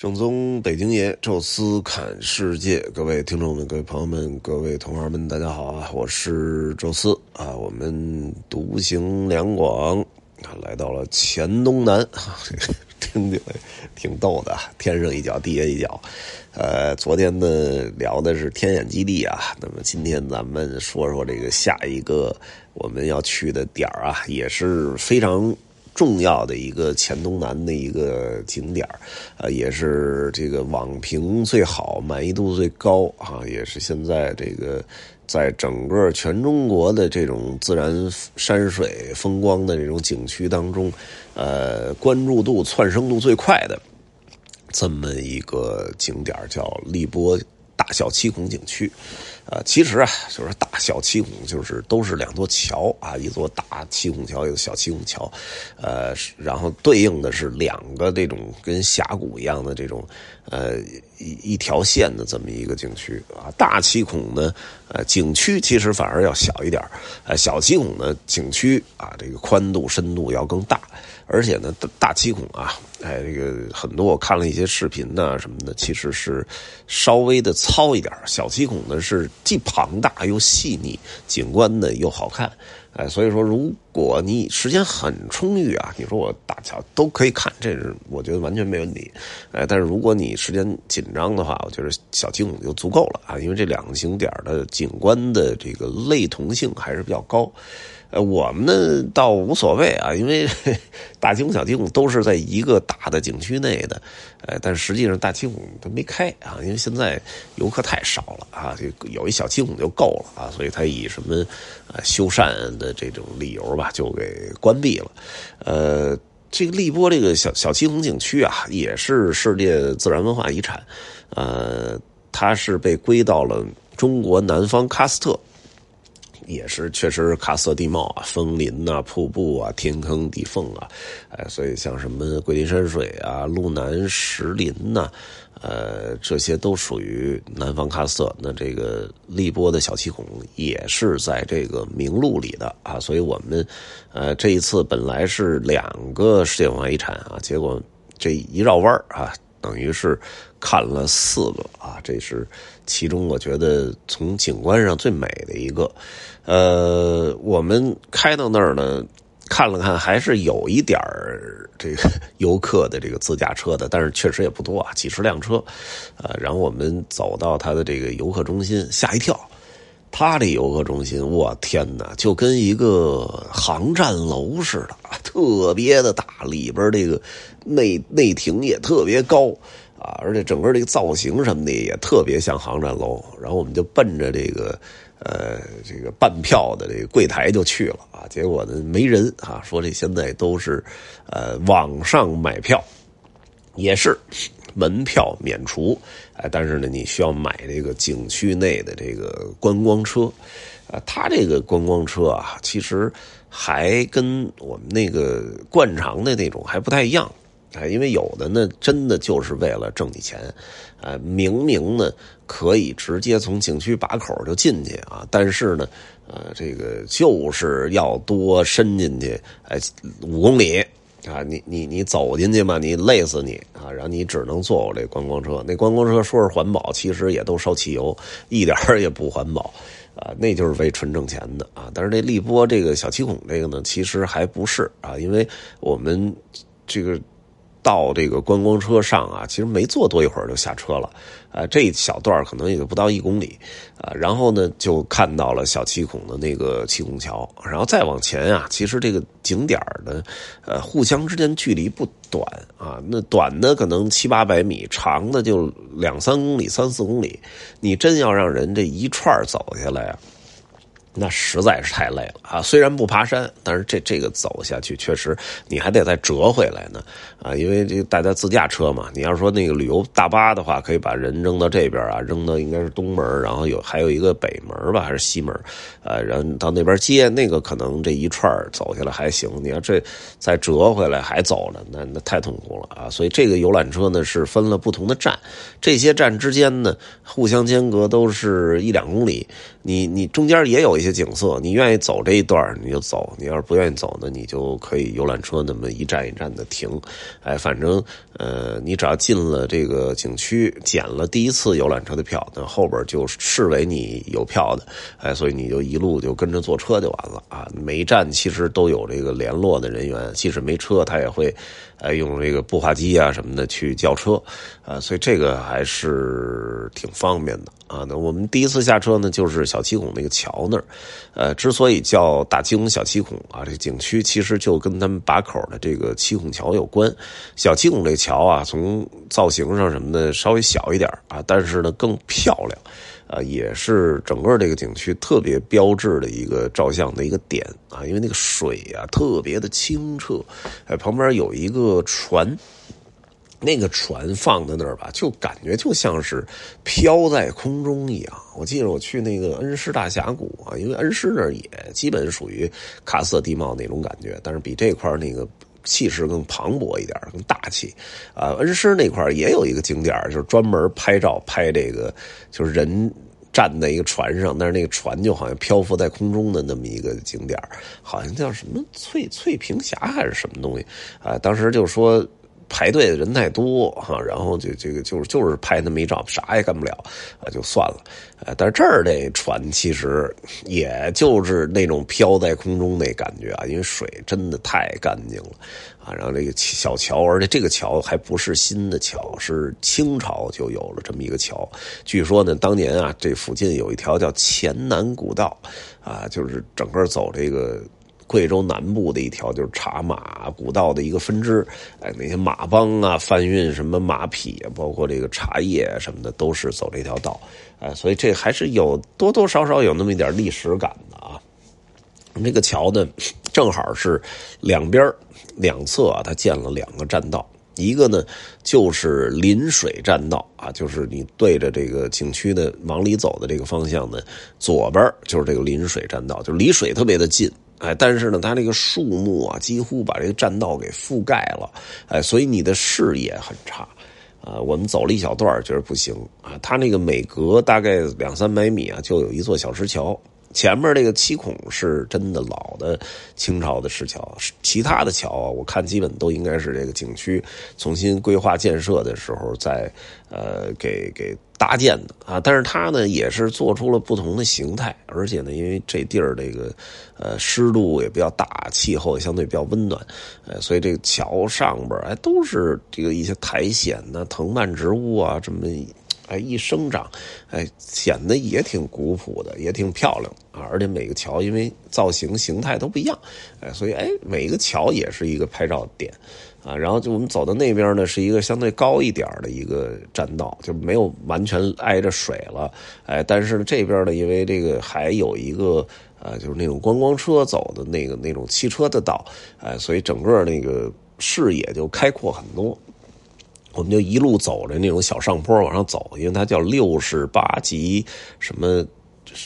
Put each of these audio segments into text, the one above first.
正宗北京爷，宙斯侃世界，各位听众们、各位朋友们、各位同行们，大家好啊！我是宙斯啊，我们独行两广，来到了黔东南，听起来挺逗的，天上一脚，地下一脚。呃，昨天呢聊的是天眼基地啊，那么今天咱们说说这个下一个我们要去的点啊，也是非常。重要的一个黔东南的一个景点呃，也是这个网评最好、满意度最高啊，也是现在这个在整个全中国的这种自然山水风光的这种景区当中，呃，关注度窜升度最快的这么一个景点叫荔波大小七孔景区。呃，其实啊，就是大小七孔，就是都是两座桥啊，一座大七孔桥，一个小七孔桥，呃，然后对应的是两个这种跟峡谷一样的这种，呃，一一条线的这么一个景区啊。大七孔呢，呃，景区其实反而要小一点呃，小七孔呢，景区啊，这个宽度深度要更大。而且呢，大七孔啊，哎，这个很多我看了一些视频呢什么的，其实是稍微的糙一点小七孔呢是既庞大又细腻，景观呢又好看，哎，所以说如果你时间很充裕啊，你说我大桥都可以看，这是我觉得完全没问题，哎，但是如果你时间紧张的话，我觉得小七孔就足够了啊，因为这两个景点的景观的这个类同性还是比较高。呃，我们呢倒无所谓啊，因为 大七孔、小七孔都是在一个大的景区内的，呃，但实际上大七孔它没开啊，因为现在游客太少了啊，就有一小七孔就够了啊，所以它以什么呃修缮的这种理由吧，就给关闭了。呃，这个荔波这个小小七孔景区啊，也是世界自然文化遗产，呃，它是被归到了中国南方喀斯特。也是，确实是喀斯特地貌啊，枫林呐，瀑布啊，天坑地缝啊，哎，所以像什么桂林山水啊，路南石林呐，呃，这些都属于南方喀斯特。那这个荔波的小七孔也是在这个名录里的啊，所以我们呃这一次本来是两个世界文化遗产啊，结果这一绕弯啊。等于是看了四个啊，这是其中我觉得从景观上最美的一个。呃，我们开到那儿呢，看了看，还是有一点儿这个游客的这个自驾车的，但是确实也不多啊，几十辆车。呃，然后我们走到它的这个游客中心，吓一跳。它这游客中心，我天哪，就跟一个航站楼似的，特别的大，里边这个内内庭也特别高啊，而且整个这个造型什么的也特别像航站楼。然后我们就奔着这个呃这个办票的这个柜台就去了啊，结果呢没人啊，说这现在都是呃网上买票，也是。门票免除，哎，但是呢，你需要买这个景区内的这个观光车，啊，它这个观光车啊，其实还跟我们那个惯常的那种还不太一样，啊，因为有的呢，真的就是为了挣你钱，啊，明明呢可以直接从景区把口就进去啊，但是呢，呃，这个就是要多伸进去，哎，五公里。啊，你你你走进去嘛，你累死你啊！然后你只能坐我这观光车。那观光车说是环保，其实也都烧汽油，一点也不环保啊！那就是为纯挣钱的啊！但是这立波这个小七孔这个呢，其实还不是啊，因为我们这个。到这个观光车上啊，其实没坐多一会儿就下车了，啊，这一小段可能也就不到一公里，啊，然后呢就看到了小七孔的那个七孔桥，然后再往前啊，其实这个景点呢，呃，互相之间距离不短啊，那短的可能七八百米，长的就两三公里、三四公里，你真要让人这一串走下来。那实在是太累了啊！虽然不爬山，但是这这个走下去确实你还得再折回来呢啊！因为这大家自驾车嘛，你要说那个旅游大巴的话，可以把人扔到这边啊，扔到应该是东门，然后有还有一个北门吧，还是西门，呃，然后到那边接那个可能这一串走下来还行。你要这再折回来还走了，那那太痛苦了啊！所以这个游览车呢是分了不同的站，这些站之间呢互相间隔都是一两公里，你你中间也有。一些景色，你愿意走这一段你就走，你要是不愿意走呢，你就可以游览车那么一站一站的停。哎，反正呃，你只要进了这个景区，捡了第一次游览车的票，那后边就视为你有票的。哎，所以你就一路就跟着坐车就完了啊。每一站其实都有这个联络的人员，即使没车，他也会。哎，用这个步话机啊什么的去叫车，啊，所以这个还是挺方便的啊。那我们第一次下车呢，就是小七孔那个桥那儿，呃，之所以叫大七孔小七孔啊，这景区其实就跟他们把口的这个七孔桥有关。小七孔这桥啊，从造型上什么的稍微小一点啊，但是呢更漂亮。啊，也是整个这个景区特别标志的一个照相的一个点啊，因为那个水啊特别的清澈，哎，旁边有一个船，那个船放在那儿吧，就感觉就像是飘在空中一样。我记得我去那个恩施大峡谷啊，因为恩施那儿也基本属于喀斯特地貌那种感觉，但是比这块那个。气势更磅礴一点，更大气，啊，恩施那块也有一个景点，就是专门拍照拍这个，就是人站在一个船上，但是那个船就好像漂浮在空中的那么一个景点，好像叫什么翠翠屏峡还是什么东西，啊，当时就说。排队的人太多哈，然后就这个就是就是拍那么一照，啥也干不了啊，就算了。呃，但是这儿这船其实也就是那种飘在空中那感觉啊，因为水真的太干净了啊。然后这个小桥，而且这个桥还不是新的桥，是清朝就有了这么一个桥。据说呢，当年啊，这附近有一条叫黔南古道啊，就是整个走这个。贵州南部的一条就是茶马古道的一个分支，哎，那些马帮啊，贩运什么马匹，包括这个茶叶什么的，都是走这条道，哎，所以这还是有多多少少有那么一点历史感的啊。这个桥呢，正好是两边两侧啊，它建了两个栈道，一个呢就是临水栈道啊，就是你对着这个景区的往里走的这个方向呢，左边就是这个临水栈道，就离水特别的近。哎，但是呢，它那个树木啊，几乎把这个栈道给覆盖了，哎，所以你的视野很差，啊，我们走了一小段觉得不行啊，它那个每隔大概两三百米啊，就有一座小石桥。前面这个七孔是真的老的清朝的石桥，其他的桥啊，我看基本都应该是这个景区重新规划建设的时候在呃给给搭建的啊。但是它呢也是做出了不同的形态，而且呢，因为这地儿这个呃湿度也比较大，气候也相对比较温暖，呃，所以这个桥上边哎都是这个一些苔藓呐、藤蔓植物啊这么。哎，一生长，哎，显得也挺古朴的，也挺漂亮啊！而且每个桥因为造型形态都不一样，哎，所以哎，每一个桥也是一个拍照点啊。然后就我们走到那边呢，是一个相对高一点的一个栈道，就没有完全挨着水了，哎，但是这边呢，因为这个还有一个呃，就是那种观光车走的那个那种汽车的道，哎，所以整个那个视野就开阔很多。我们就一路走着那种小上坡往上走，因为它叫六十八级什么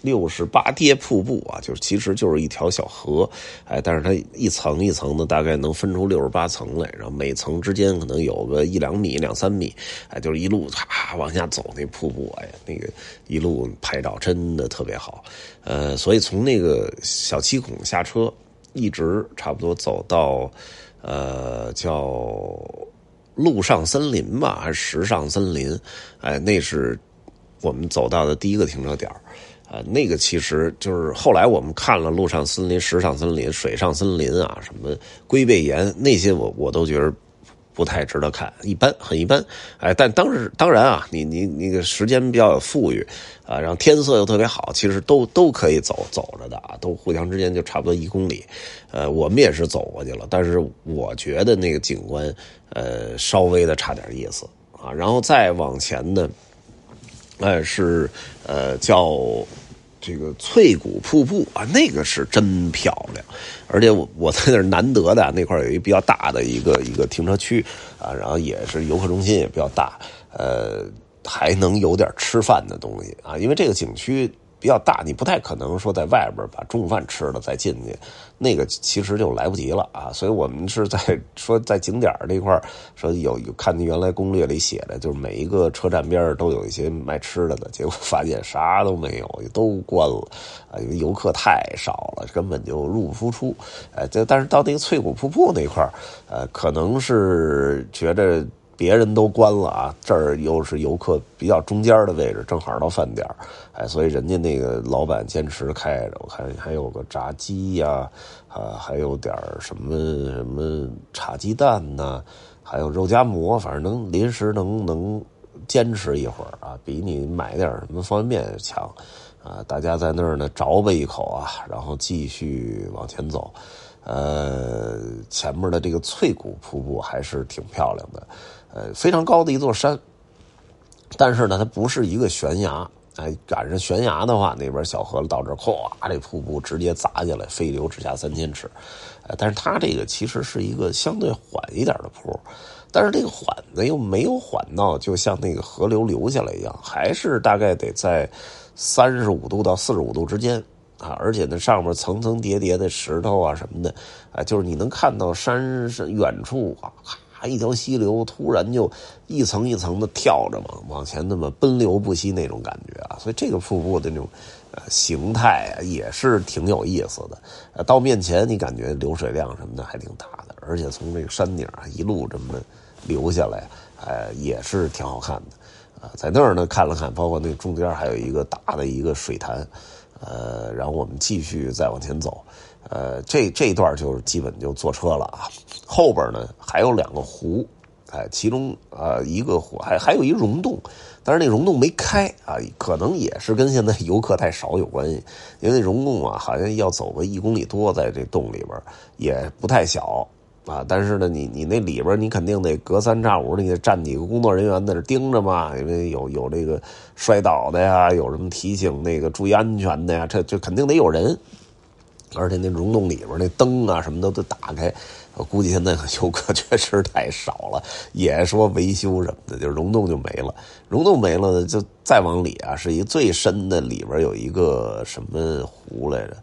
六十八跌瀑布啊，就是其实就是一条小河，哎，但是它一层一层的，大概能分出六十八层来，然后每层之间可能有个一两米、两三米，哎，就是一路唰往下走那瀑布，哎呀，那个一路拍照真的特别好，呃，所以从那个小七孔下车，一直差不多走到呃叫。陆上森林吧，还是时尚森林？哎，那是我们走到的第一个停车点啊，那个其实就是后来我们看了陆上森林、时尚森林、水上森林啊，什么龟背岩那些，我我都觉得。不太值得看，一般，很一般，哎，但当时当然啊，你你那个时间比较富裕，啊，然后天色又特别好，其实都都可以走走着的啊，都互相之间就差不多一公里，呃，我们也是走过去了，但是我觉得那个景观，呃，稍微的差点意思啊，然后再往前呢，哎，是呃叫。这个翠谷瀑布啊，那个是真漂亮，而且我我在那儿难得的那块有一比较大的一个一个停车区啊，然后也是游客中心也比较大，呃，还能有点吃饭的东西啊，因为这个景区比较大，你不太可能说在外边把中午饭吃了再进去，那个其实就来不及了啊。所以我们是在 说在景点这块说有有看原来攻略里写的，就是每一个车站边都有一些卖吃的的，结果发现啥都没有，都关了啊，因为游客太少了，根本就入不敷出。哎，这但是到那个翠谷瀑布那块呃，可能是觉得。别人都关了啊，这儿又是游客比较中间的位置，正好到饭点哎，所以人家那个老板坚持开着。我看还有个炸鸡呀，啊，还有点什么什么炒鸡蛋呐，还有肉夹馍，反正能临时能能坚持一会儿啊，比你买点什么方便面强啊。大家在那儿呢，着吧一口啊，然后继续往前走。呃，前面的这个翠谷瀑布还是挺漂亮的。呃，非常高的一座山，但是呢，它不是一个悬崖。哎，赶上悬崖的话，那边小河到这儿，咵，这瀑布直接砸下来，飞流直下三千尺。呃，但是它这个其实是一个相对缓一点的坡，但是这个缓呢又没有缓到就像那个河流流下来一样，还是大概得在三十五度到四十五度之间啊。而且呢，上面层层叠叠的石头啊什么的，啊，就是你能看到山是远处啊。咔一条溪流突然就一层一层的跳着嘛，往前那么奔流不息那种感觉啊，所以这个瀑布的那种形态啊也是挺有意思的。到面前你感觉流水量什么的还挺大的，而且从这个山顶啊一路这么流下来，呃也是挺好看的。啊，在那儿呢看了看，包括那中间还有一个大的一个水潭，呃，然后我们继续再往前走。呃，这这一段就是基本就坐车了啊，后边呢还有两个湖，哎，其中呃一个湖还还有一溶洞，但是那溶洞没开啊，可能也是跟现在游客太少有关系，因为那溶洞啊好像要走个一公里多，在这洞里边也不太小啊，但是呢，你你那里边你肯定得隔三差五你得站几个工作人员在那盯着嘛，因为有有这个摔倒的呀，有什么提醒那个注意安全的呀，这就肯定得有人。而且那溶洞里边那灯啊什么的都打开，我估计现在游客 确实太少了，也说维修什么的，就溶洞就没了。溶洞没了，就再往里啊，是一最深的，里边有一个什么湖来着？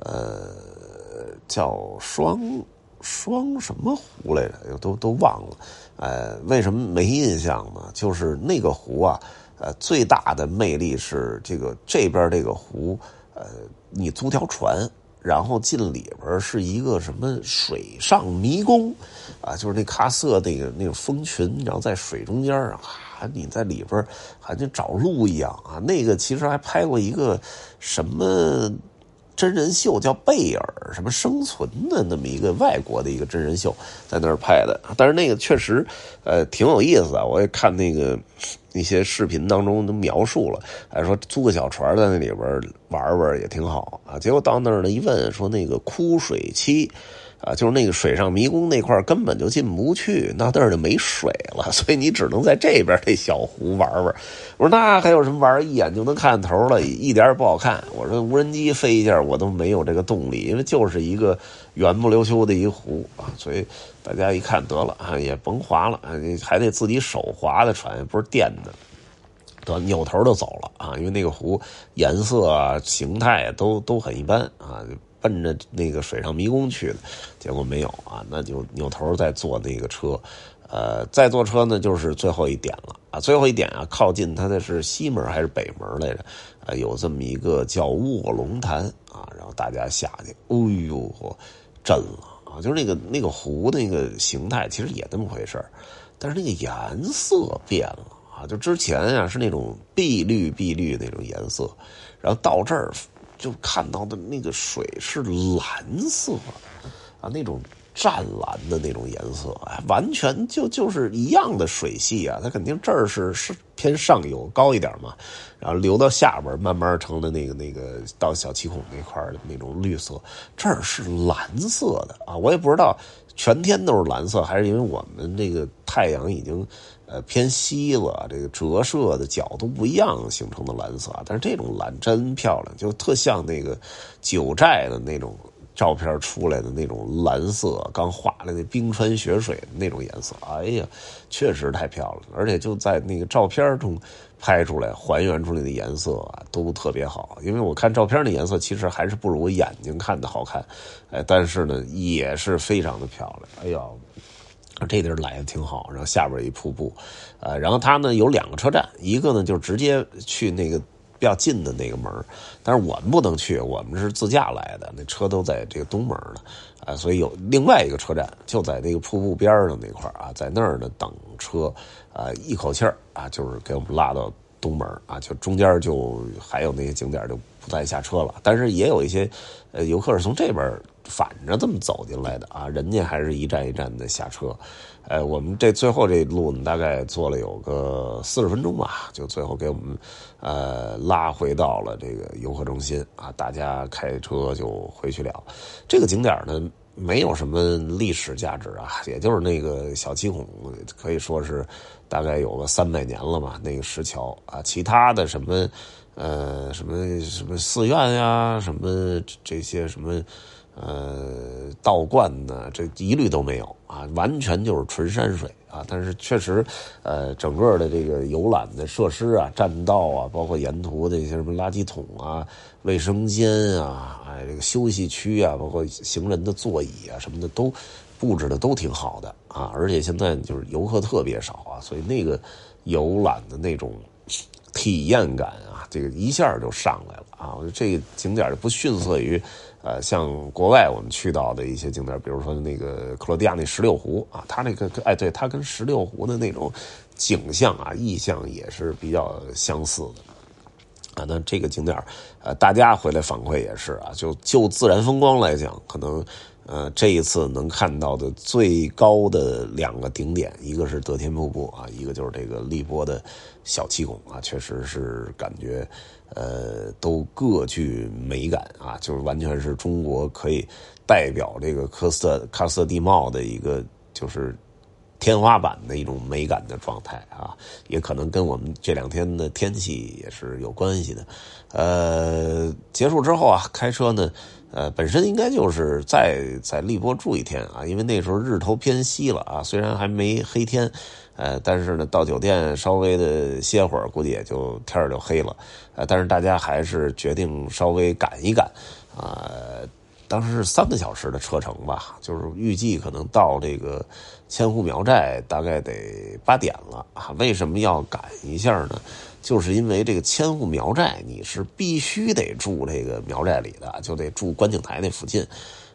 呃，叫双双什么湖来着？都都忘了。呃，为什么没印象呢？就是那个湖啊，呃，最大的魅力是这个这边这个湖，呃，你租条船。然后进里边是一个什么水上迷宫，啊，就是那喀瑟那个那个蜂群，然后在水中间啊，你在里边好像找路一样啊。那个其实还拍过一个什么真人秀，叫贝尔什么生存的那么一个外国的一个真人秀，在那儿拍的。但是那个确实呃挺有意思的，我也看那个。一些视频当中都描述了，还说租个小船在那里边玩玩也挺好啊。结果到那儿呢一问，说那个枯水期，啊，就是那个水上迷宫那块根本就进不去，那那儿就没水了，所以你只能在这边这小湖玩玩。我说那还有什么玩？一眼就能看头了，一点也不好看。我说无人机飞一下我都没有这个动力，因为就是一个圆不溜秋的一湖啊，所以。大家一看得了啊，也甭划了，还得自己手划的船，不是电的，得扭头就走了啊。因为那个湖颜色啊、形态都都很一般啊，奔着那个水上迷宫去的，结果没有啊，那就扭头再坐那个车，呃，再坐车呢就是最后一点了啊。最后一点啊，靠近它的是西门还是北门来着？啊，有这么一个叫卧龙潭啊，然后大家下去，哎呦，震了。啊，就是那个那个湖那个形态，其实也那么回事但是那个颜色变了啊！就之前啊是那种碧绿碧绿那种颜色，然后到这儿就看到的那个水是蓝色啊，那种。湛蓝的那种颜色，完全就就是一样的水系啊，它肯定这儿是是偏上游高一点嘛，然后流到下边慢慢成了那个那个到小七孔那块的那种绿色，这儿是蓝色的啊，我也不知道全天都是蓝色，还是因为我们这个太阳已经呃偏西了，这个折射的角度不一样形成的蓝色，但是这种蓝真漂亮，就特像那个九寨的那种。照片出来的那种蓝色，刚化了那冰川雪水的那种颜色，哎呀，确实太漂亮了。而且就在那个照片中拍出来、还原出来的颜色啊，都特别好。因为我看照片的颜色，其实还是不如我眼睛看的好看，哎，但是呢，也是非常的漂亮。哎呀，这地儿来的挺好。然后下边一瀑布，呃，然后它呢有两个车站，一个呢就直接去那个。比较近的那个门但是我们不能去，我们是自驾来的，那车都在这个东门呢，啊，所以有另外一个车站就在那个瀑布边上那块啊，在那儿呢等车，啊，一口气啊，就是给我们拉到东门啊，就中间就还有那些景点就不再下车了，但是也有一些呃游客是从这边反着这么走进来的啊，人家还是一站一站的下车。呃，我们这最后这路呢，大概坐了有个四十分钟吧，就最后给我们呃拉回到了这个游客中心啊，大家开车就回去了。这个景点呢，没有什么历史价值啊，也就是那个小七孔，可以说是大概有个三百年了嘛，那个石桥啊，其他的什么呃什么什么寺院呀，什么这些什么。呃，道观呢，这一律都没有啊，完全就是纯山水啊。但是确实，呃，整个的这个游览的设施啊、栈道啊，包括沿途的一些什么垃圾桶啊、卫生间啊、哎，这个休息区啊，包括行人的座椅啊什么的，都布置的都挺好的啊。而且现在就是游客特别少啊，所以那个游览的那种体验感啊，这个一下就上来了啊。我觉得这个景点就不逊色于。呃，像国外我们去到的一些景点，比如说那个克罗地亚那十六湖啊，它那个哎，对，它跟十六湖的那种景象啊、意象也是比较相似的啊。那这个景点呃，大家回来反馈也是啊，就就自然风光来讲，可能呃这一次能看到的最高的两个顶点，一个是德天瀑布啊，一个就是这个荔波的小七孔啊，确实是感觉。呃，都各具美感啊，就是完全是中国可以代表这个喀斯特喀斯特地貌的一个就是天花板的一种美感的状态啊，也可能跟我们这两天的天气也是有关系的。呃，结束之后啊，开车呢，呃，本身应该就是再在荔波住一天啊，因为那时候日头偏西了啊，虽然还没黑天。呃，但是呢，到酒店稍微的歇会儿，估计也就天儿就黑了。呃，但是大家还是决定稍微赶一赶，啊，当时是三个小时的车程吧，就是预计可能到这个千户苗寨大概得八点了啊。为什么要赶一下呢？就是因为这个千户苗寨你是必须得住这个苗寨里的，就得住观景台那附近。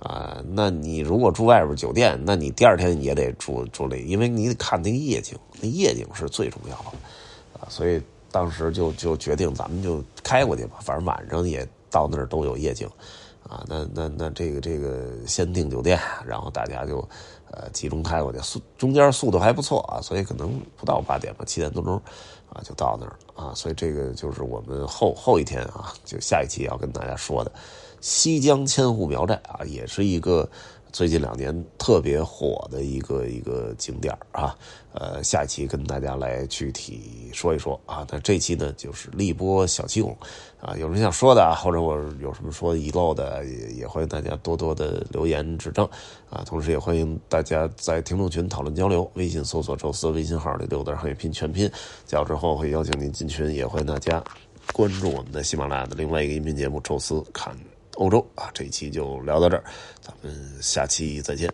啊，那你如果住外边酒店，那你第二天也得住住里，因为你得看那个夜景，那夜景是最重要的啊。所以当时就就决定咱们就开过去吧，反正晚上也到那儿都有夜景啊。那那那这个这个先订酒店，然后大家就呃集中开过去，速中间速度还不错啊，所以可能不到八点吧，七点多钟啊就到那儿啊。所以这个就是我们后后一天啊，就下一期要跟大家说的。西江千户苗寨啊，也是一个最近两年特别火的一个一个景点啊。呃，下一期跟大家来具体说一说啊。那这期呢，就是荔波小七孔啊。有什么想说的啊，或者我有什么说遗漏的，也也欢迎大家多多的留言指正啊。同时也欢迎大家在听众群讨论交流，微信搜索“宙斯”微信号里六字汉语拼全拼，加入之后会邀请您进群，也欢迎大家关注我们的喜马拉雅的另外一个音频节目《宙斯看》。欧洲啊，这一期就聊到这儿，咱们下期再见。